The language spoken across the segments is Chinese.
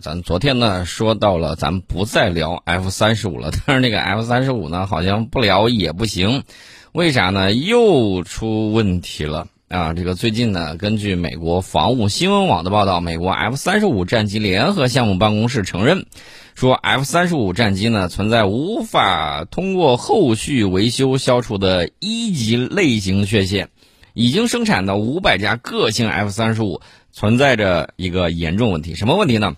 咱昨天呢说到了，咱不再聊 F 三十五了。但是那个 F 三十五呢，好像不聊也不行，为啥呢？又出问题了啊！这个最近呢，根据美国防务新闻网的报道，美国 F 三十五战机联合项目办公室承认，说 F 三十五战机呢存在无法通过后续维修消除的一级类型缺陷，已经生产的五百架个性 F 三十五存在着一个严重问题。什么问题呢？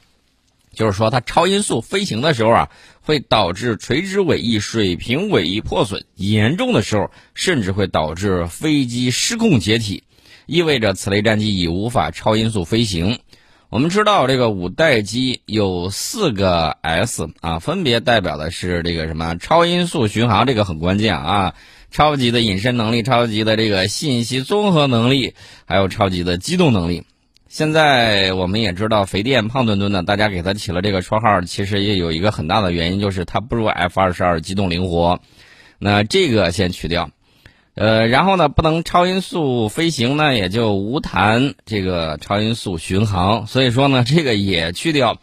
就是说，它超音速飞行的时候啊，会导致垂直尾翼、水平尾翼破损，严重的时候甚至会导致飞机失控解体，意味着此类战机已无法超音速飞行。我们知道，这个五代机有四个 S 啊，分别代表的是这个什么超音速巡航，这个很关键啊，超级的隐身能力、超级的这个信息综合能力，还有超级的机动能力。现在我们也知道，肥电胖墩墩的，大家给他起了这个绰号，其实也有一个很大的原因，就是它不如 F 二十二机动灵活。那这个先去掉，呃，然后呢，不能超音速飞行呢，也就无谈这个超音速巡航。所以说呢，这个也去掉，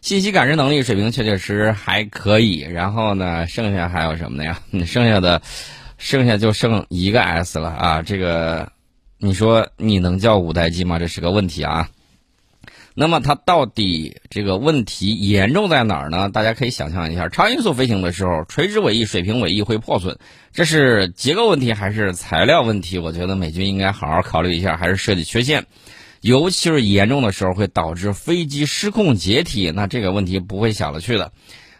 信息感知能力水平确确实实还可以。然后呢，剩下还有什么的呀？剩下的，剩下就剩一个 S 了啊，这个。你说你能叫五代机吗？这是个问题啊。那么它到底这个问题严重在哪儿呢？大家可以想象一下，超音速飞行的时候，垂直尾翼、水平尾翼会破损，这是结构问题还是材料问题？我觉得美军应该好好考虑一下，还是设计缺陷。尤其是严重的时候，会导致飞机失控解体，那这个问题不会小了去的。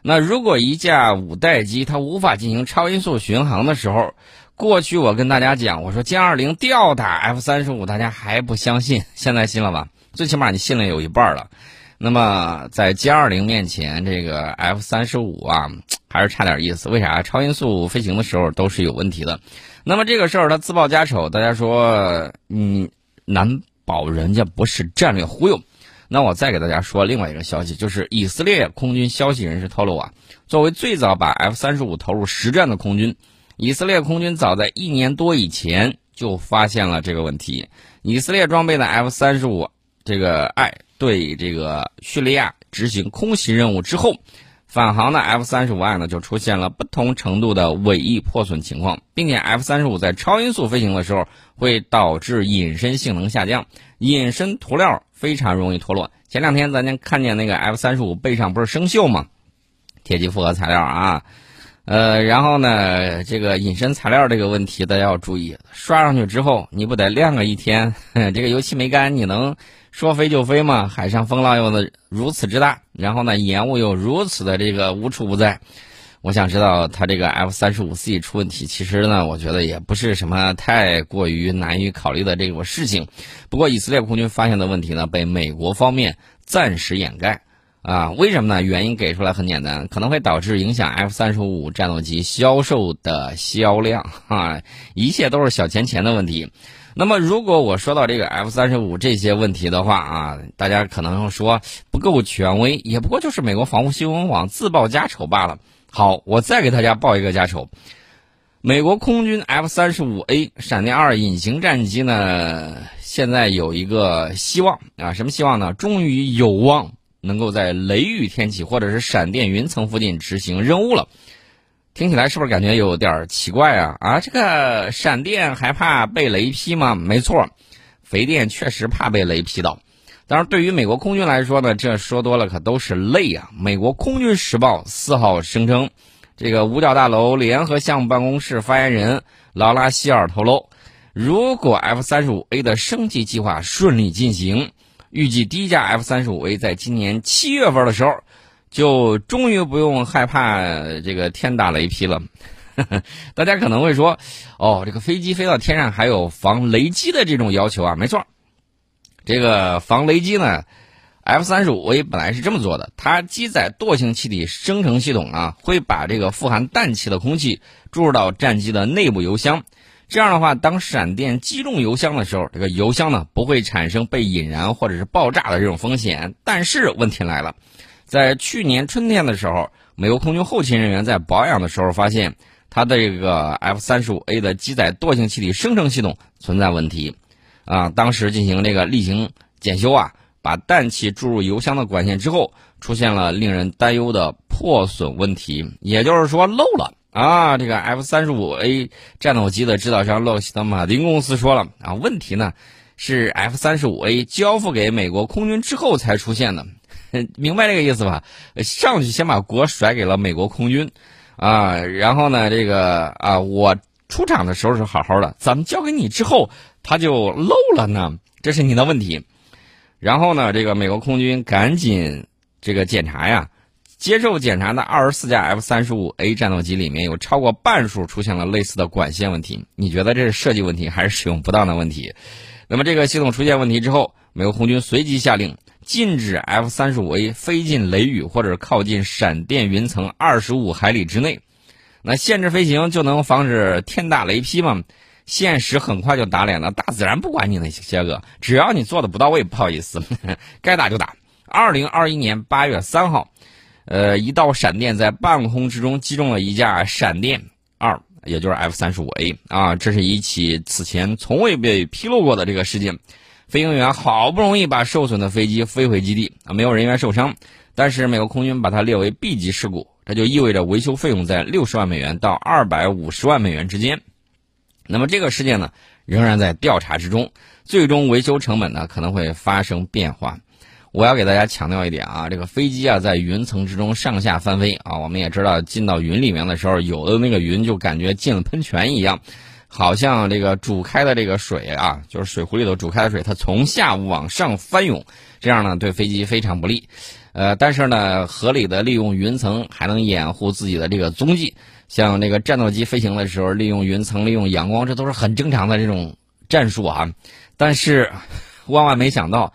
那如果一架五代机它无法进行超音速巡航的时候，过去我跟大家讲，我说歼二零吊打 F 三十五，大家还不相信，现在信了吧？最起码你信了有一半了。那么在歼二零面前，这个 F 三十五啊，还是差点意思。为啥？超音速飞行的时候都是有问题的。那么这个事儿他自报家丑，大家说，嗯，难保人家不是战略忽悠。那我再给大家说另外一个消息，就是以色列空军消息人士透露啊，作为最早把 F 三十五投入实战的空军。以色列空军早在一年多以前就发现了这个问题。以色列装备的 F 三十五这个 I 对这个叙利亚执行空袭任务之后，返航的 F 三十五 I 呢就出现了不同程度的尾翼破损情况，并且 F 三十五在超音速飞行的时候会导致隐身性能下降，隐身涂料非常容易脱落。前两天咱家看见那个 F 三十五背上不是生锈吗？铁基复合材料啊。呃，然后呢，这个隐身材料这个问题大家要注意，刷上去之后你不得晾个一天，这个油漆没干，你能说飞就飞吗？海上风浪又的如此之大，然后呢，烟雾又如此的这个无处不在，我想知道它这个 F 三十五 C 出问题，其实呢，我觉得也不是什么太过于难以考虑的这种事情。不过以色列空军发现的问题呢，被美国方面暂时掩盖。啊，为什么呢？原因给出来很简单，可能会导致影响 F 三十五战斗机销售的销量啊，一切都是小钱钱的问题。那么，如果我说到这个 F 三十五这些问题的话啊，大家可能说不够权威，也不过就是美国防务新闻网自报家丑罢了。好，我再给大家报一个家丑，美国空军 F 三十五 A 闪电二隐形战机呢，现在有一个希望啊，什么希望呢？终于有望。能够在雷雨天气或者是闪电云层附近执行任务了，听起来是不是感觉有点奇怪啊？啊，这个闪电还怕被雷劈吗？没错，肥电确实怕被雷劈到。当然，对于美国空军来说呢，这说多了可都是泪啊。美国空军时报四号声称，这个五角大楼联合项目办公室发言人劳拉希尔透露，如果 F 三十五 A 的升级计划顺利进行。预计第一架 F 三十五 A 在今年七月份的时候，就终于不用害怕这个天打雷劈了。大家可能会说，哦，这个飞机飞到天上还有防雷击的这种要求啊？没错，这个防雷击呢，F 三十五 A 本来是这么做的，它机载惰性气体生成系统啊，会把这个富含氮气的空气注入到战机的内部油箱。这样的话，当闪电击中油箱的时候，这个油箱呢不会产生被引燃或者是爆炸的这种风险。但是问题来了，在去年春天的时候，美国空军后勤人员在保养的时候发现，它的这个 F 三十五 A 的机载惰性气体生成系统存在问题，啊，当时进行这个例行检修啊，把氮气注入油箱的管线之后，出现了令人担忧的破损问题，也就是说漏了啊！这个 F 三十五 A 战斗机的制造商洛克希德马丁公司说了啊，问题呢是 F 三十五 A 交付给美国空军之后才出现的，明白这个意思吧？上去先把锅甩给了美国空军啊，然后呢，这个啊，我出场的时候是好好的，怎么交给你之后，它就漏了呢，这是你的问题。然后呢，这个美国空军赶紧这个检查呀，接受检查的二十四架 F 三十五 A 战斗机里面有超过半数出现了类似的管线问题。你觉得这是设计问题还是使用不当的问题？那么这个系统出现问题之后，美国空军随即下令禁止 F 三十五 A 飞进雷雨或者靠近闪电云层二十五海里之内。那限制飞行就能防止天打雷劈吗？现实很快就打脸了，大自然不管你那些个，只要你做的不到位，不好意思，该打就打。二零二一年八月三号，呃，一道闪电在半空之中击中了一架闪电二，也就是 F 三十五 A 啊，这是一起此前从未被披露过的这个事件。飞行员好不容易把受损的飞机飞回基地啊，没有人员受伤，但是美国空军把它列为 B 级事故，这就意味着维修费用在六十万美元到二百五十万美元之间。那么这个事件呢，仍然在调查之中，最终维修成本呢可能会发生变化。我要给大家强调一点啊，这个飞机啊在云层之中上下翻飞啊，我们也知道进到云里面的时候，有的那个云就感觉进了喷泉一样，好像这个煮开的这个水啊，就是水壶里头煮开的水，它从下往上翻涌，这样呢对飞机非常不利。呃，但是呢，合理的利用云层还能掩护自己的这个踪迹。像那个战斗机飞行的时候，利用云层、利用阳光，这都是很正常的这种战术啊。但是，万万没想到，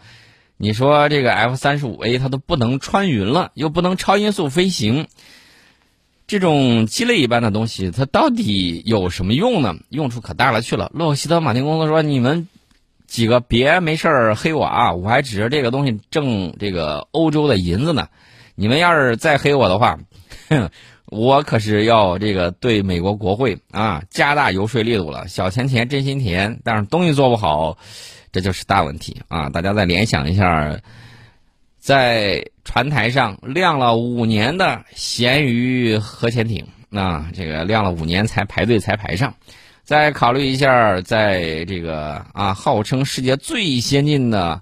你说这个 F 三十五 A 它都不能穿云了，又不能超音速飞行，这种鸡肋一般的东西，它到底有什么用呢？用处可大了去了。洛克希德马丁公司说：“你们几个别没事儿黑我啊！我还指着这个东西挣这个欧洲的银子呢。你们要是再黑我的话，” 我可是要这个对美国国会啊加大游说力度了，小钱钱真心甜，但是东西做不好，这就是大问题啊！大家再联想一下，在船台上晾了五年的咸鱼核潜艇，啊，这个晾了五年才排队才排上，再考虑一下，在这个啊号称世界最先进的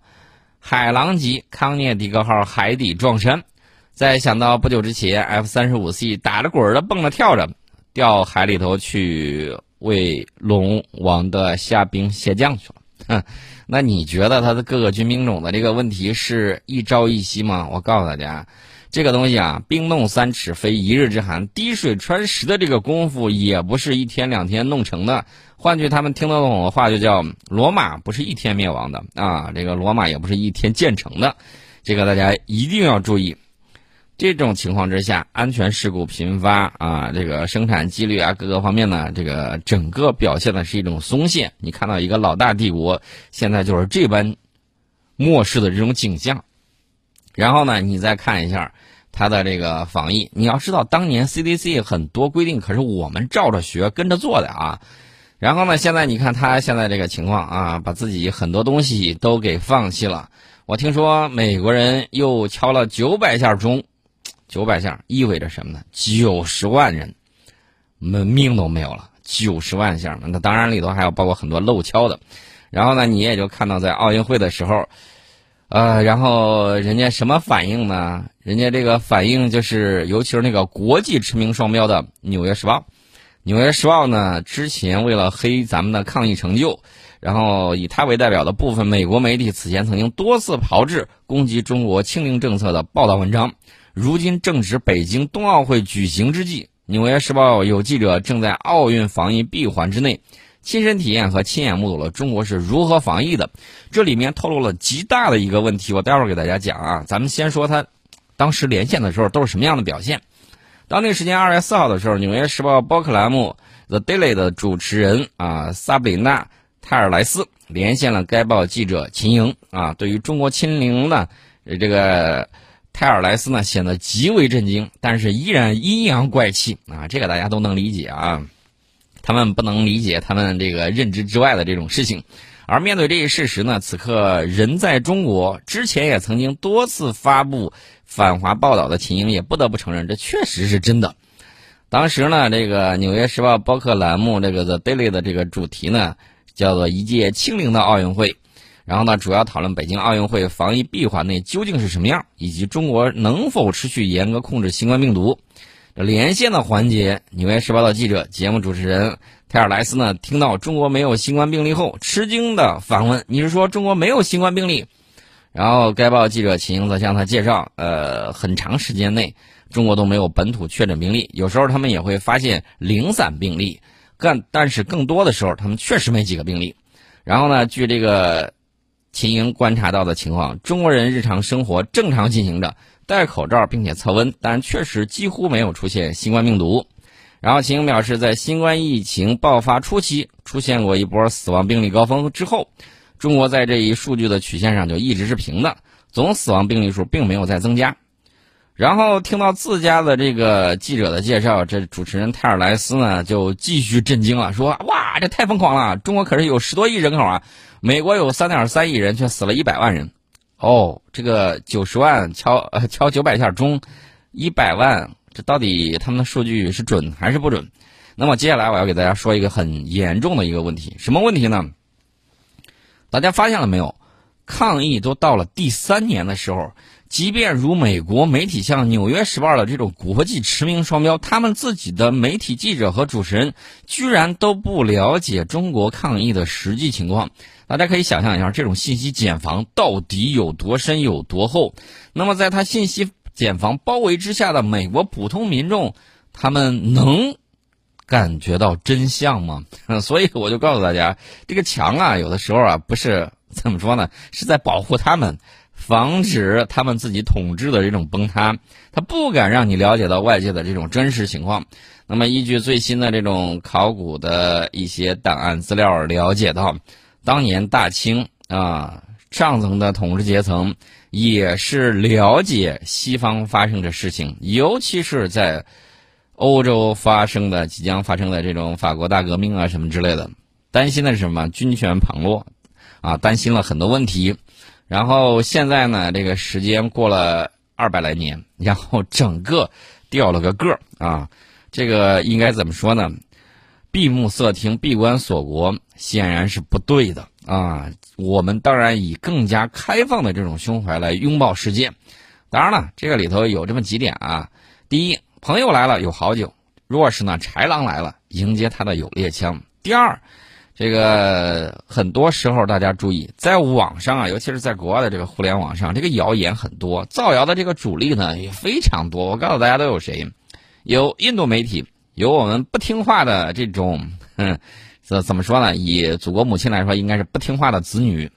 海狼级康涅狄格号海底撞山。再想到不久之前，F 三十五 C 打着滚的蹦着跳着，掉海里头去为龙王的虾兵蟹将去了。哼，那你觉得他的各个军兵种的这个问题是一朝一夕吗？我告诉大家，这个东西啊，冰冻三尺非一日之寒，滴水穿石的这个功夫也不是一天两天弄成的。换句他们听得懂的话，就叫罗马不是一天灭亡的啊，这个罗马也不是一天建成的。这个大家一定要注意。这种情况之下，安全事故频发啊，这个生产纪律啊，各个方面呢，这个整个表现的是一种松懈。你看到一个老大帝国现在就是这般漠视的这种景象。然后呢，你再看一下它的这个防疫，你要知道当年 CDC 很多规定可是我们照着学跟着做的啊。然后呢，现在你看他现在这个情况啊，把自己很多东西都给放弃了。我听说美国人又敲了九百下钟。九百下意味着什么呢？九十万人，们命都没有了。九十万下，那当然里头还有包括很多漏敲的。然后呢，你也就看到在奥运会的时候，呃，然后人家什么反应呢？人家这个反应就是，尤其是那个国际驰名双标的《纽约时报》。《纽约时报》呢，之前为了黑咱们的抗疫成就，然后以他为代表的部分美国媒体此前曾经多次炮制攻击中国清零政策的报道文章。如今正值北京冬奥会举行之际，《纽约时报》有记者正在奥运防疫闭环之内，亲身体验和亲眼目睹了中国是如何防疫的。这里面透露了极大的一个问题，我待会儿给大家讲啊。咱们先说他当时连线的时候都是什么样的表现。当地时间二月四号的时候，《纽约时报》博客栏目《The Daily》的主持人啊，萨布里娜·泰尔莱斯连线了该报记者秦莹啊。对于中国清零呢，这个。泰尔莱斯呢显得极为震惊，但是依然阴阳怪气啊！这个大家都能理解啊。他们不能理解他们这个认知之外的这种事情，而面对这一事实呢，此刻人在中国，之前也曾经多次发布反华报道的秦英也不得不承认，这确实是真的。当时呢，这个《纽约时报》播客栏目这个 The Daily 的这个主题呢，叫做“一届清零的奥运会”，然后呢，主要讨论北京奥运会防疫闭环内究竟是什么样，以及中国能否持续严格控制新冠病毒。连线的环节，《纽约时报》的记者、节目主持人泰尔莱斯呢，听到中国没有新冠病例后，吃惊的反问：“你是说中国没有新冠病例？”然后该报记者秦英则向他介绍：“呃，很长时间内。”中国都没有本土确诊病例，有时候他们也会发现零散病例，但但是更多的时候他们确实没几个病例。然后呢，据这个秦英观察到的情况，中国人日常生活正常进行着，戴口罩并且测温，但确实几乎没有出现新冠病毒。然后秦英表示，在新冠疫情爆发初期出现过一波死亡病例高峰之后，中国在这一数据的曲线上就一直是平的，总死亡病例数并没有再增加。然后听到自家的这个记者的介绍，这主持人泰尔莱斯呢就继续震惊了，说：“哇，这太疯狂了！中国可是有十多亿人口啊，美国有三点三亿人，却死了一百万人。哦，这个九十万敲呃敲九百下钟，一百万，这到底他们的数据是准还是不准？那么接下来我要给大家说一个很严重的一个问题，什么问题呢？大家发现了没有？抗疫都到了第三年的时候。”即便如美国媒体像《纽约时报》的这种国际驰名双标，他们自己的媒体记者和主持人居然都不了解中国抗疫的实际情况。大家可以想象一下，这种信息茧房到底有多深、有多厚？那么，在他信息茧房包围之下的美国普通民众，他们能感觉到真相吗？所以，我就告诉大家，这个墙啊，有的时候啊，不是怎么说呢，是在保护他们。防止他们自己统治的这种崩塌，他不敢让你了解到外界的这种真实情况。那么，依据最新的这种考古的一些档案资料了解到，当年大清啊上层的统治阶层也是了解西方发生的事情，尤其是在欧洲发生的即将发生的这种法国大革命啊什么之类的，担心的是什么？军权旁落啊，担心了很多问题。然后现在呢，这个时间过了二百来年，然后整个掉了个个儿啊，这个应该怎么说呢？闭目塞听、闭关锁国，显然是不对的啊。我们当然以更加开放的这种胸怀来拥抱世界。当然了，这个里头有这么几点啊：第一，朋友来了有好酒；若是呢豺狼来了，迎接他的有猎枪。第二。这个很多时候，大家注意，在网上啊，尤其是在国外的这个互联网上，这个谣言很多，造谣的这个主力呢也非常多。我告诉大家都有谁？有印度媒体，有我们不听话的这种，怎 怎么说呢？以祖国母亲来说，应该是不听话的子女。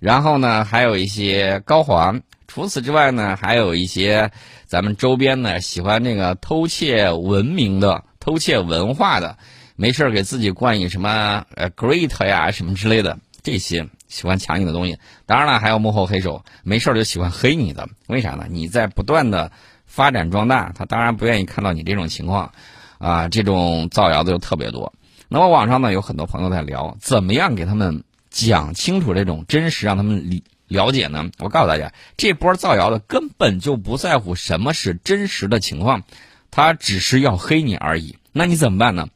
然后呢，还有一些高黄。除此之外呢，还有一些咱们周边呢喜欢这个偷窃文明的、偷窃文化的。没事给自己冠以什么呃 great 呀什么之类的这些喜欢抢你的东西，当然了还有幕后黑手，没事就喜欢黑你的，为啥呢？你在不断的发展壮大，他当然不愿意看到你这种情况，啊，这种造谣的就特别多。那么网上呢有很多朋友在聊，怎么样给他们讲清楚这种真实，让他们理了解呢？我告诉大家，这波造谣的根本就不在乎什么是真实的情况，他只是要黑你而已。那你怎么办呢？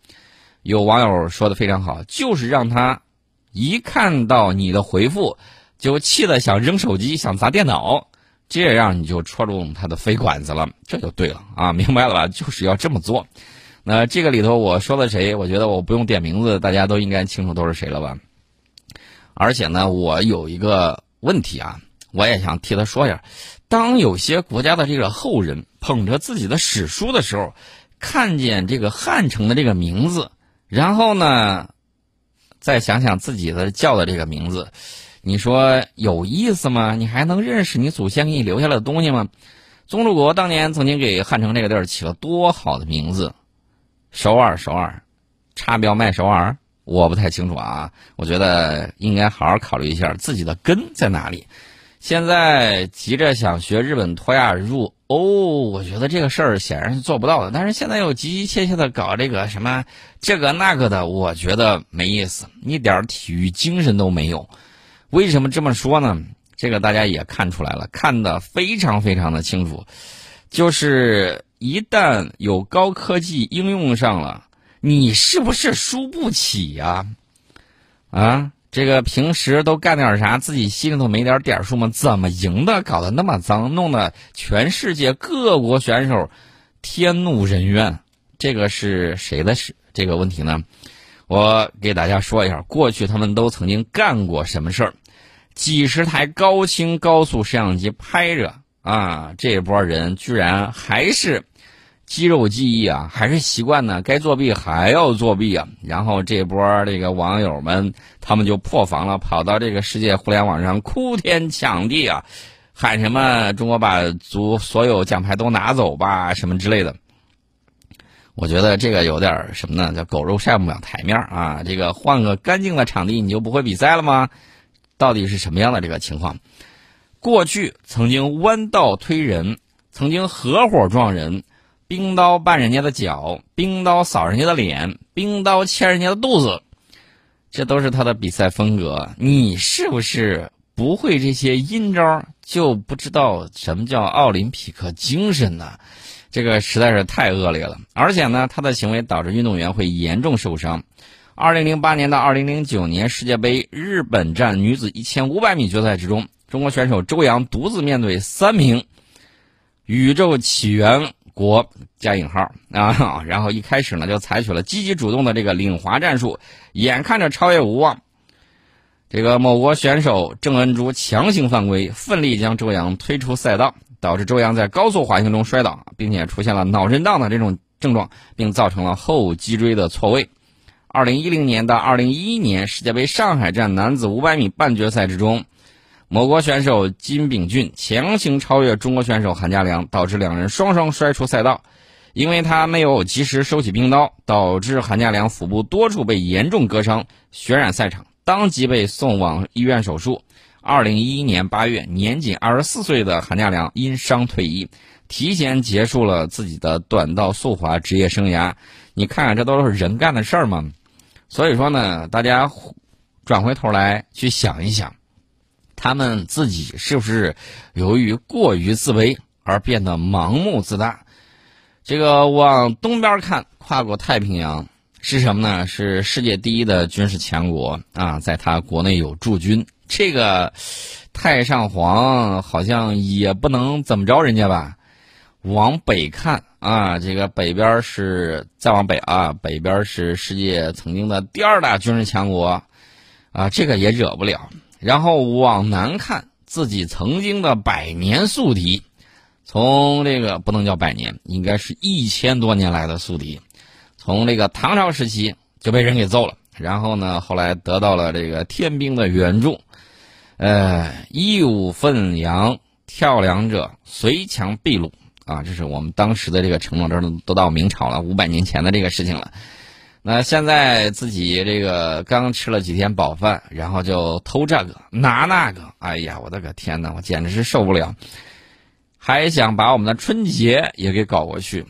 有网友说的非常好，就是让他一看到你的回复，就气得想扔手机、想砸电脑，这样你就戳中他的肺管子了，这就对了啊，明白了吧？就是要这么做。那这个里头我说的谁？我觉得我不用点名字，大家都应该清楚都是谁了吧？而且呢，我有一个问题啊，我也想替他说一下：当有些国家的这个后人捧着自己的史书的时候，看见这个汉城的这个名字。然后呢，再想想自己的叫的这个名字，你说有意思吗？你还能认识你祖先给你留下来的东西吗？宗主国当年曾经给汉城这个地儿起了多好的名字，首尔，首尔，插标卖首尔，我不太清楚啊。我觉得应该好好考虑一下自己的根在哪里。现在急着想学日本脱亚入，哦，我觉得这个事儿显然是做不到的。但是现在又急急切切的搞这个什么这个那个的，我觉得没意思，一点体育精神都没有。为什么这么说呢？这个大家也看出来了，看得非常非常的清楚，就是一旦有高科技应用上了，你是不是输不起呀？啊？这个平时都干点啥？自己心里头没点点数吗？怎么赢的？搞得那么脏，弄得全世界各国选手天怒人怨。这个是谁的事？这个问题呢？我给大家说一下，过去他们都曾经干过什么事儿？几十台高清高速摄像机拍着啊，这波人居然还是。肌肉记忆啊，还是习惯呢？该作弊还要作弊啊！然后这波这个网友们，他们就破防了，跑到这个世界互联网上哭天抢地啊，喊什么“中国把足所有奖牌都拿走吧”什么之类的。我觉得这个有点什么呢？叫狗肉上不了台面啊！这个换个干净的场地，你就不会比赛了吗？到底是什么样的这个情况？过去曾经弯道推人，曾经合伙撞人。冰刀绊人家的脚，冰刀扫人家的脸，冰刀切人家的肚子，这都是他的比赛风格。你是不是不会这些阴招，就不知道什么叫奥林匹克精神呢？这个实在是太恶劣了。而且呢，他的行为导致运动员会严重受伤。二零零八年到二零零九年世界杯日本站女子一千五百米决赛之中，中国选手周洋独自面对三名宇宙起源。国加引号啊，然后一开始呢就采取了积极主动的这个领滑战术，眼看着超越无望。这个某国选手郑恩珠强行犯规，奋力将周洋推出赛道，导致周洋在高速滑行中摔倒，并且出现了脑震荡的这种症状，并造成了后脊椎的错位。二零一零年到二零一一年世界杯上海站男子五百米半决赛之中。某国选手金炳俊强行超越中国选手韩家良，导致两人双双摔出赛道。因为他没有及时收起冰刀，导致韩家良腹部多处被严重割伤，血染赛场，当即被送往医院手术。二零一一年八月，年仅二十四岁的韩家良因伤退役，提前结束了自己的短道速滑职业生涯。你看看，这都是人干的事儿吗？所以说呢，大家转回头来去想一想。他们自己是不是由于过于自卑而变得盲目自大？这个往东边看，跨过太平洋是什么呢？是世界第一的军事强国啊，在他国内有驻军。这个太上皇好像也不能怎么着人家吧？往北看啊，这个北边是再往北啊，北边是世界曾经的第二大军事强国啊，这个也惹不了。然后往南看，自己曾经的百年宿敌，从这个不能叫百年，应该是一千多年来的宿敌，从这个唐朝时期就被人给揍了。然后呢，后来得到了这个天兵的援助，呃，义务奋扬，跳梁者随强必戮啊！这是我们当时的这个承诺，这都到明朝了，五百年前的这个事情了。那现在自己这个刚吃了几天饱饭，然后就偷这个拿那个，哎呀，我的个天哪，我简直是受不了！还想把我们的春节也给搞过去，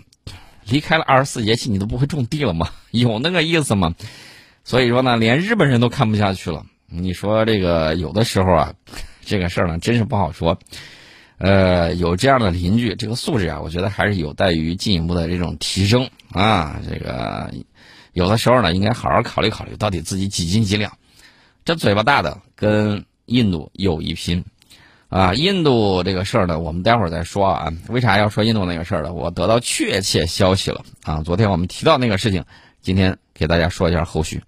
离开了二十四节气，你都不会种地了吗？有那个意思吗？所以说呢，连日本人都看不下去了。你说这个有的时候啊，这个事儿呢，真是不好说。呃，有这样的邻居，这个素质啊，我觉得还是有待于进一步的这种提升啊，这个。有的时候呢，应该好好考虑考虑，到底自己几斤几两。这嘴巴大的跟印度有一拼，啊，印度这个事儿呢，我们待会儿再说啊。为啥要说印度那个事儿呢？我得到确切消息了啊。昨天我们提到那个事情，今天给大家说一下后续。